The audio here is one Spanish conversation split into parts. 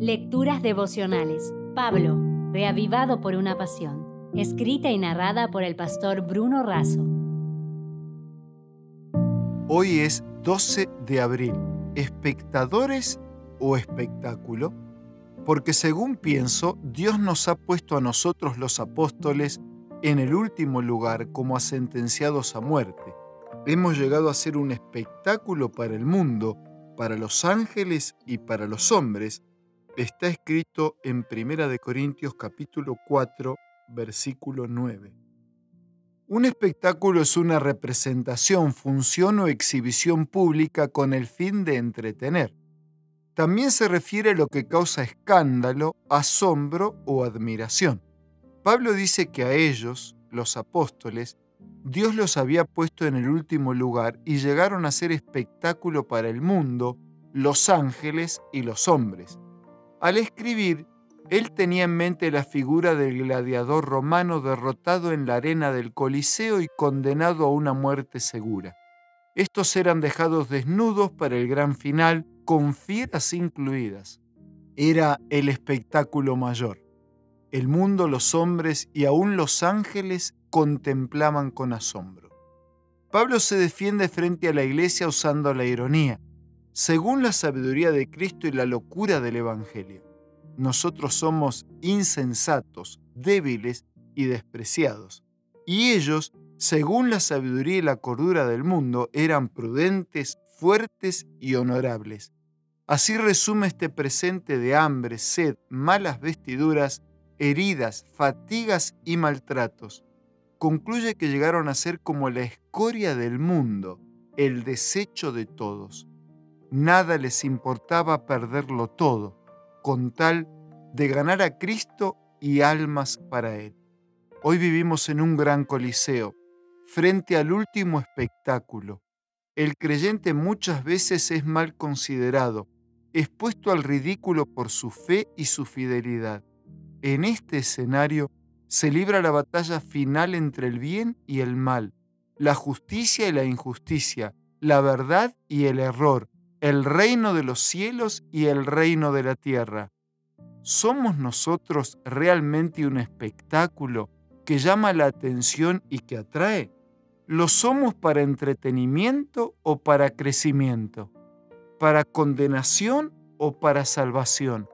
Lecturas devocionales. Pablo, reavivado por una pasión. Escrita y narrada por el pastor Bruno Razo. Hoy es 12 de abril. ¿Espectadores o espectáculo? Porque según pienso, Dios nos ha puesto a nosotros los apóstoles en el último lugar como a sentenciados a muerte. Hemos llegado a ser un espectáculo para el mundo, para los ángeles y para los hombres, está escrito en 1 Corintios capítulo 4, versículo 9. Un espectáculo es una representación, función o exhibición pública con el fin de entretener. También se refiere a lo que causa escándalo, asombro o admiración. Pablo dice que a ellos, los apóstoles, Dios los había puesto en el último lugar y llegaron a ser espectáculo para el mundo, los ángeles y los hombres. Al escribir, él tenía en mente la figura del gladiador romano derrotado en la arena del Coliseo y condenado a una muerte segura. Estos eran dejados desnudos para el gran final, con fieras incluidas. Era el espectáculo mayor. El mundo, los hombres y aún los ángeles contemplaban con asombro. Pablo se defiende frente a la iglesia usando la ironía según la sabiduría de Cristo y la locura del Evangelio. Nosotros somos insensatos, débiles y despreciados. Y ellos, según la sabiduría y la cordura del mundo, eran prudentes, fuertes y honorables. Así resume este presente de hambre, sed, malas vestiduras, heridas, fatigas y maltratos. Concluye que llegaron a ser como la escoria del mundo, el desecho de todos nada les importaba perderlo todo, con tal de ganar a Cristo y almas para Él. Hoy vivimos en un gran coliseo, frente al último espectáculo. El creyente muchas veces es mal considerado, expuesto al ridículo por su fe y su fidelidad. En este escenario se libra la batalla final entre el bien y el mal, la justicia y la injusticia, la verdad y el error, el reino de los cielos y el reino de la tierra. ¿Somos nosotros realmente un espectáculo que llama la atención y que atrae? ¿Lo somos para entretenimiento o para crecimiento? ¿Para condenación o para salvación?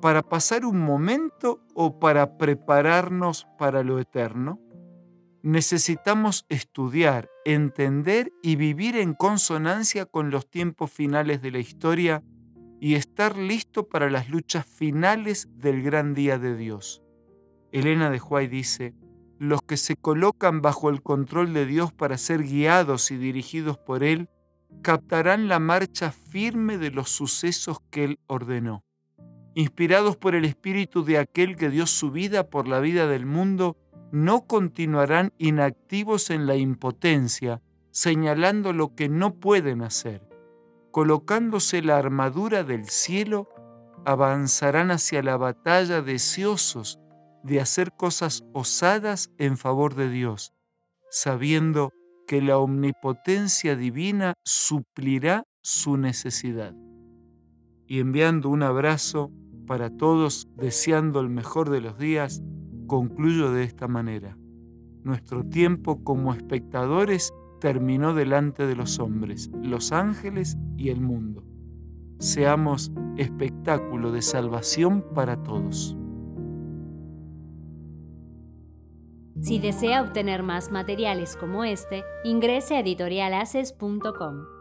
¿Para pasar un momento o para prepararnos para lo eterno? necesitamos estudiar, entender y vivir en consonancia con los tiempos finales de la historia y estar listo para las luchas finales del gran día de Dios. Elena de Huay dice, los que se colocan bajo el control de Dios para ser guiados y dirigidos por Él, captarán la marcha firme de los sucesos que Él ordenó. Inspirados por el espíritu de aquel que dio su vida por la vida del mundo, no continuarán inactivos en la impotencia, señalando lo que no pueden hacer. Colocándose la armadura del cielo, avanzarán hacia la batalla deseosos de hacer cosas osadas en favor de Dios, sabiendo que la omnipotencia divina suplirá su necesidad. Y enviando un abrazo para todos, deseando el mejor de los días, concluyo de esta manera. Nuestro tiempo como espectadores terminó delante de los hombres, los ángeles y el mundo. Seamos espectáculo de salvación para todos. Si desea obtener más materiales como este, ingrese a editorialaces.com.